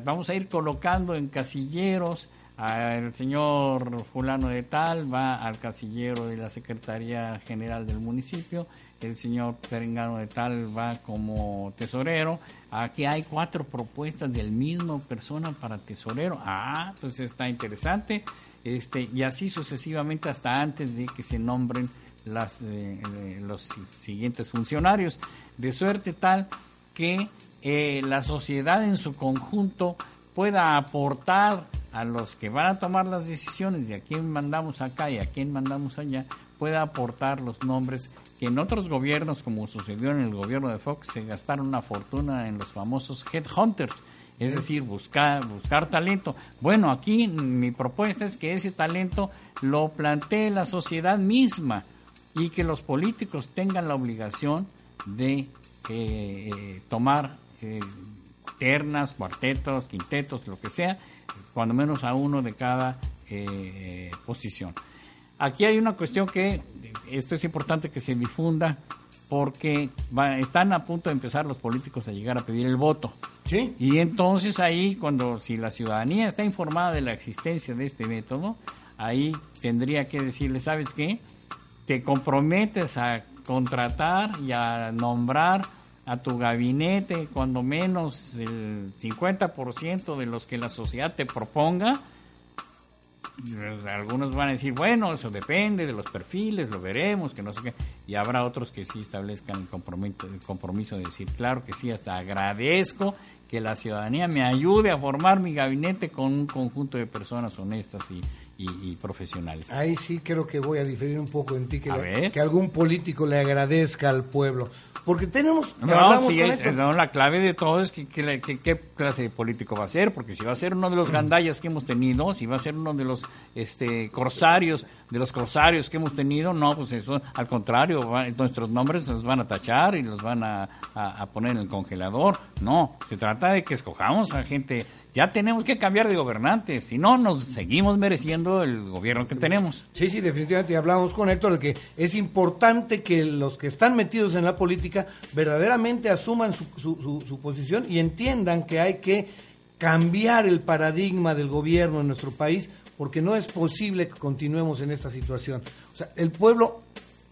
vamos a ir colocando en casilleros al señor fulano de tal, va al casillero de la Secretaría General del municipio, el señor Perengano de tal va como tesorero. Aquí hay cuatro propuestas del mismo persona para tesorero. Ah, pues está interesante. Este, y así sucesivamente hasta antes de que se nombren las, eh, eh, los siguientes funcionarios. De suerte tal que eh, la sociedad en su conjunto pueda aportar a los que van a tomar las decisiones de a quién mandamos acá y a quién mandamos allá, pueda aportar los nombres que en otros gobiernos, como sucedió en el gobierno de Fox, se gastaron una fortuna en los famosos headhunters, es decir, buscar, buscar talento. Bueno, aquí mi propuesta es que ese talento lo plantee la sociedad misma y que los políticos tengan la obligación de eh, eh, tomar eh, ternas, cuartetos, quintetos, lo que sea, cuando menos a uno de cada posición. Aquí hay una cuestión que esto es importante que se difunda porque están a punto de empezar los políticos a llegar a pedir el voto. Sí. Y entonces ahí, cuando si la ciudadanía está informada de la existencia de este método, ahí tendría que decirle, ¿sabes qué? Te comprometes a contratar y a nombrar a tu gabinete cuando menos el 50% de los que la sociedad te proponga algunos van a decir, bueno, eso depende de los perfiles, lo veremos, que no sé qué. Y habrá otros que sí establezcan el compromiso, el compromiso de decir, claro que sí, hasta agradezco que la ciudadanía me ayude a formar mi gabinete con un conjunto de personas honestas y, y, profesionales. Ahí sí creo que voy a diferir un poco en ti, que, que algún político le agradezca al pueblo. Porque tenemos... No, la clave de todo es que, qué clase de político va a ser, porque si va a ser uno de los gandallas que hemos tenido, si va a ser uno de los este, corsarios, de los corsarios que hemos tenido, no, pues eso, al contrario, nuestros nombres los van a tachar y los van a, a poner en el congelador. No, se trata de que escojamos a gente ya tenemos que cambiar de gobernantes, si no nos seguimos mereciendo el gobierno que tenemos. Sí, sí, definitivamente. Hablamos con Héctor de que es importante que los que están metidos en la política verdaderamente asuman su, su, su, posición y entiendan que hay que cambiar el paradigma del gobierno en nuestro país porque no es posible que continuemos en esta situación. O sea, el pueblo,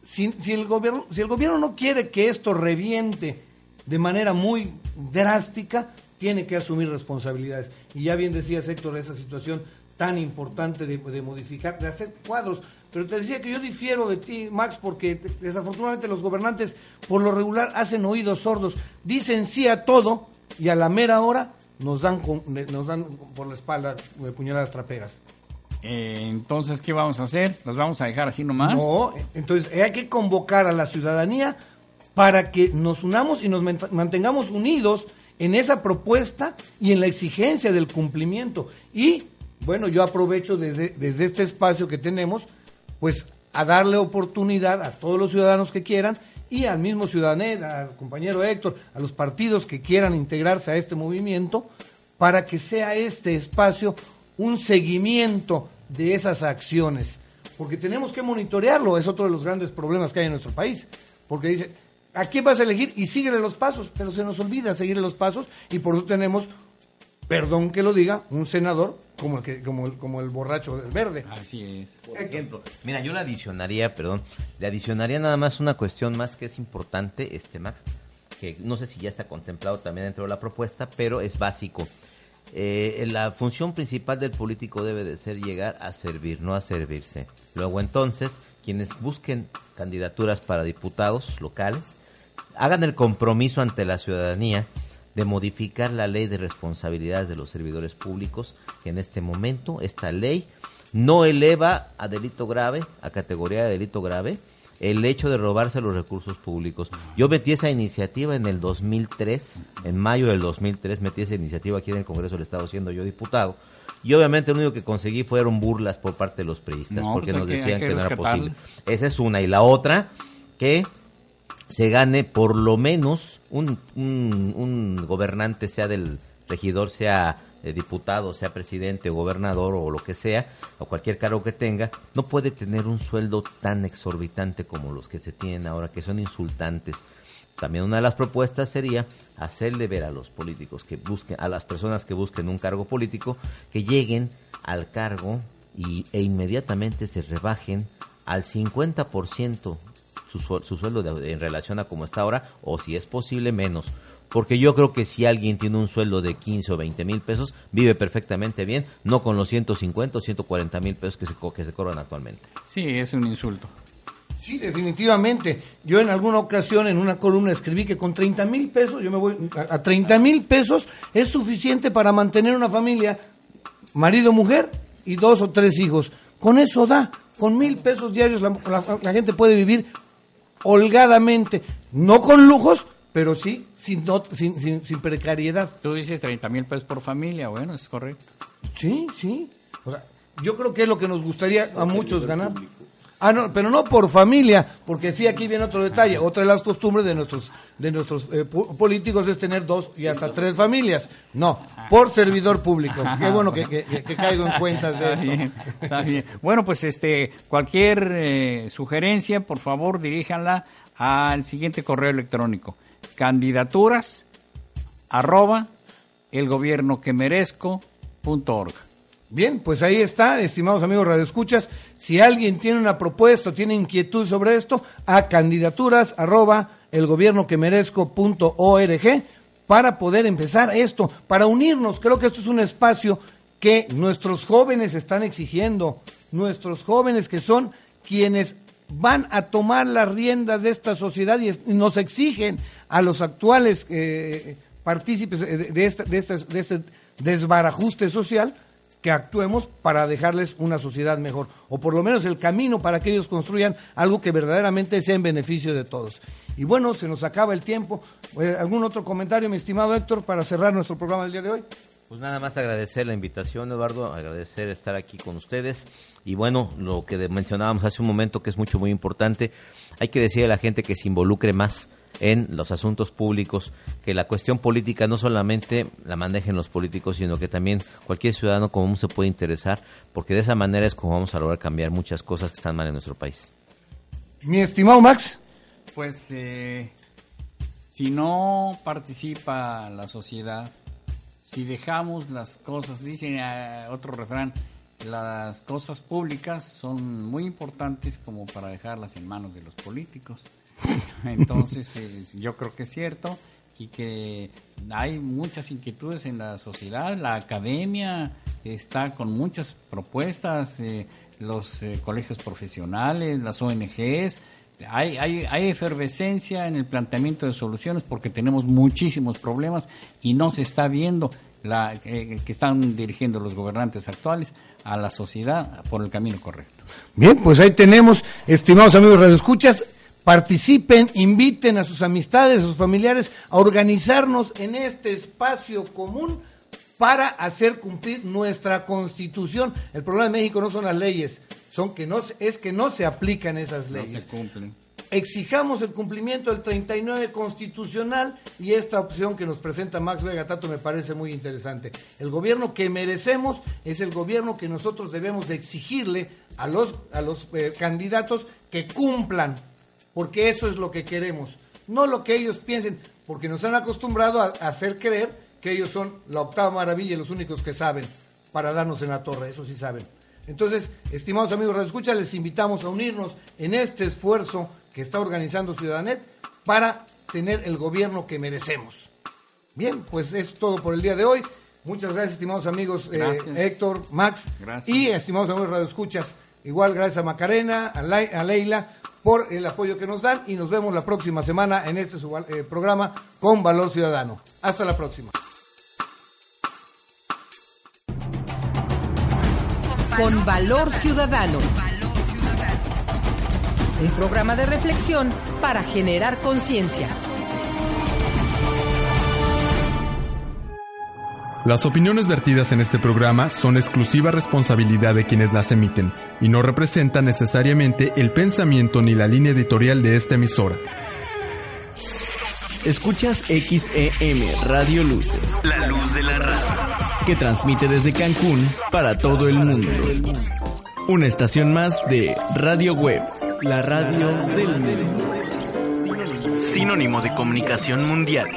si, si, el gobierno, si el gobierno no quiere que esto reviente de manera muy drástica, tiene que asumir responsabilidades. Y ya bien decía Héctor, esa situación tan importante de, modificar, de hacer cuadros. Pero te decía que yo difiero de ti, Max, porque desafortunadamente los gobernantes por lo regular hacen oídos sordos, dicen sí a todo y a la mera hora nos dan, nos dan por la espalda de puñaladas traperas. Eh, entonces, ¿qué vamos a hacer? ¿Los vamos a dejar así nomás? No, entonces hay que convocar a la ciudadanía para que nos unamos y nos mantengamos unidos en esa propuesta y en la exigencia del cumplimiento. Y bueno, yo aprovecho desde, desde este espacio que tenemos, pues a darle oportunidad a todos los ciudadanos que quieran y al mismo ciudadano, al compañero Héctor, a los partidos que quieran integrarse a este movimiento, para que sea este espacio un seguimiento de esas acciones. Porque tenemos que monitorearlo, es otro de los grandes problemas que hay en nuestro país. Porque dice, ¿A quién vas a elegir? Y síguele los pasos, pero se nos olvida seguirle los pasos y por eso tenemos, perdón que lo diga, un senador como el, que, como el, como el borracho del verde. Así es. Por ejemplo, mira, yo le adicionaría, perdón, le adicionaría nada más una cuestión más que es importante, este Max, que no sé si ya está contemplado también dentro de la propuesta, pero es básico. Eh, la función principal del político debe de ser llegar a servir, no a servirse. Luego entonces, quienes busquen candidaturas para diputados locales, hagan el compromiso ante la ciudadanía de modificar la ley de responsabilidades de los servidores públicos, que en este momento esta ley no eleva a delito grave, a categoría de delito grave, el hecho de robarse los recursos públicos. Yo metí esa iniciativa en el 2003, en mayo del 2003 metí esa iniciativa aquí en el Congreso del Estado siendo yo diputado. Y obviamente lo único que conseguí fueron burlas por parte de los priistas, porque pues nos que- decían que, que no era posible. Esa es una. Y la otra, que se gane por lo menos un, un, gobernante, sea del regidor, sea eh, diputado, sea presidente gobernador o lo que sea, o cualquier cargo que tenga, no puede tener un sueldo tan exorbitante como los que se tienen ahora, que son insultantes. También una de las propuestas sería hacerle ver a los políticos que busquen, a las personas que busquen un cargo político, que lleguen al cargo y, e inmediatamente se rebajen al 50% su, su sueldo de- en relación a como está ahora, o si es posible menos. Porque yo creo que si alguien tiene un sueldo de 15 o 20 mil pesos, vive perfectamente bien, no con los 150 o 140 mil pesos que se, que se cobran actualmente. Sí, es un insulto. Sí, definitivamente. Yo en alguna ocasión en una columna escribí que con 30 mil pesos, yo me voy a, a 30 mil pesos es suficiente para mantener una familia, marido, mujer y dos o tres hijos. Con eso da, con mil pesos diarios la, la- la gente puede vivir holgadamente, no con lujos, pero sí sin, no- sin, sin, sin precariedad. Tú dices 30 mil pesos por familia, bueno, es correcto. Sí, sí. O sea, yo creo que es lo que nos gustaría a muchos ganar. Ah, no, pero no por familia, porque sí aquí viene otro detalle. Otra de las costumbres de nuestros de nuestros eh, políticos es tener dos y hasta tres familias. No, por servidor público. Qué bueno que, que- que- que caigo en cuentas de Está esto. bien, está bien. Bueno, pues este, cualquier eh, sugerencia, por favor, diríjanla al siguiente correo electrónico. Candidaturas arroba el gobierno que merezco punto org. Bien, pues ahí está, estimados amigos radioescuchas. Si alguien tiene una propuesta tiene inquietud sobre esto, a candidaturas arroba el gobierno que merezco org para poder empezar esto, para unirnos. Creo que esto es un espacio que nuestros jóvenes están exigiendo, nuestros jóvenes que son quienes van a tomar las riendas de esta sociedad y nos exigen a los actuales eh, partícipes eh, de esta- de esta- de este desbarajuste social que actuemos para dejarles una sociedad mejor, o por lo menos el camino para que ellos construyan algo que verdaderamente sea en beneficio de todos. Y bueno, se nos acaba el tiempo. Eh, ¿Algún otro comentario, mi estimado Héctor, para cerrar nuestro programa del día de hoy? Pues nada más agradecer la invitación, Eduardo, agradecer estar aquí con ustedes. Y bueno, lo que mencionábamos hace un momento, que es mucho, muy importante, hay que decirle a la gente que se involucre más en los asuntos públicos, que la cuestión política no solamente la manejen los políticos, sino que también cualquier ciudadano común se puede interesar, porque de esa manera es como vamos a lograr cambiar muchas cosas que están mal en nuestro país. Mi estimado Max. Pues eh, si no participa la sociedad, si dejamos las cosas, dice eh, otro refrán, las cosas públicas son muy importantes como para dejarlas en manos de los políticos. Entonces, eh, yo creo que es cierto y que hay muchas inquietudes en la sociedad, la academia está con muchas propuestas, eh, los eh, colegios profesionales, las ONGs, hay, hay, hay efervescencia en el planteamiento de soluciones porque tenemos muchísimos problemas y no se está viendo la, eh, que están dirigiendo los gobernantes actuales a la sociedad por el camino correcto. Bien, pues ahí tenemos, estimados amigos radioescuchas, participen, inviten a sus amistades, a sus familiares a organizarnos en este espacio común para hacer cumplir nuestra constitución. El problema de México no son las leyes, son que no se- es que no se aplican esas No leyes. se cumplen. Exijamos el cumplimiento del 39 constitucional y esta opción que nos presenta Max Vega Tato me parece muy interesante. El gobierno que merecemos es el gobierno que nosotros debemos de exigirle a los, a los eh, candidatos que cumplan, porque eso es lo que queremos, no lo que ellos piensen, porque nos han acostumbrado a, a hacer creer que ellos son la octava maravilla y los únicos que saben para darnos en la torre, eso sí saben. Entonces, estimados amigos de Escucha, les invitamos a unirnos en este esfuerzo que está organizando Ciudadanet para tener el gobierno que merecemos. Bien, pues es todo por el día de hoy. Muchas gracias, estimados amigos eh, Gracias. Héctor, Max Gracias. y estimados amigos Radio Escuchas. Igual gracias a Macarena, a, a Leila por el apoyo que nos dan y nos vemos la próxima semana en este eh, programa con Valor Ciudadano. Hasta la próxima. Con Valor Ciudadano. Un programa de reflexión para generar conciencia. Las opiniones vertidas en este programa son exclusiva responsabilidad de quienes las emiten y no representan necesariamente el pensamiento ni la línea editorial de esta emisora. Escuchas XEM Radio Luces. La luz de la radio. Que transmite desde Cancún para todo el mundo. Una estación más de Radio Web. La radio del mundo. Sinónimo de comunicación mundial.